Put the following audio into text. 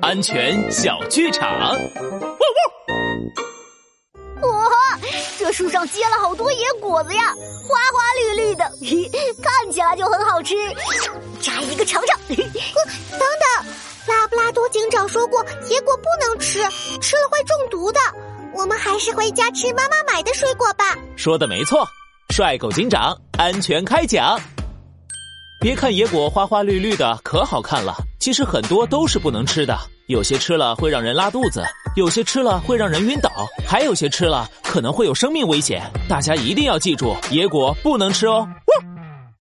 安全小剧场。哇，这树上结了好多野果子呀，花花绿绿的，看起来就很好吃。摘一个尝尝。等等，拉布拉多警长说过，野果不能吃，吃了会中毒的。我们还是回家吃妈妈买的水果吧。说的没错，帅狗警长安全开讲。别看野果花花绿绿的，可好看了，其实很多都是不能吃的。有些吃了会让人拉肚子，有些吃了会让人晕倒，还有些吃了可能会有生命危险。大家一定要记住，野果不能吃哦。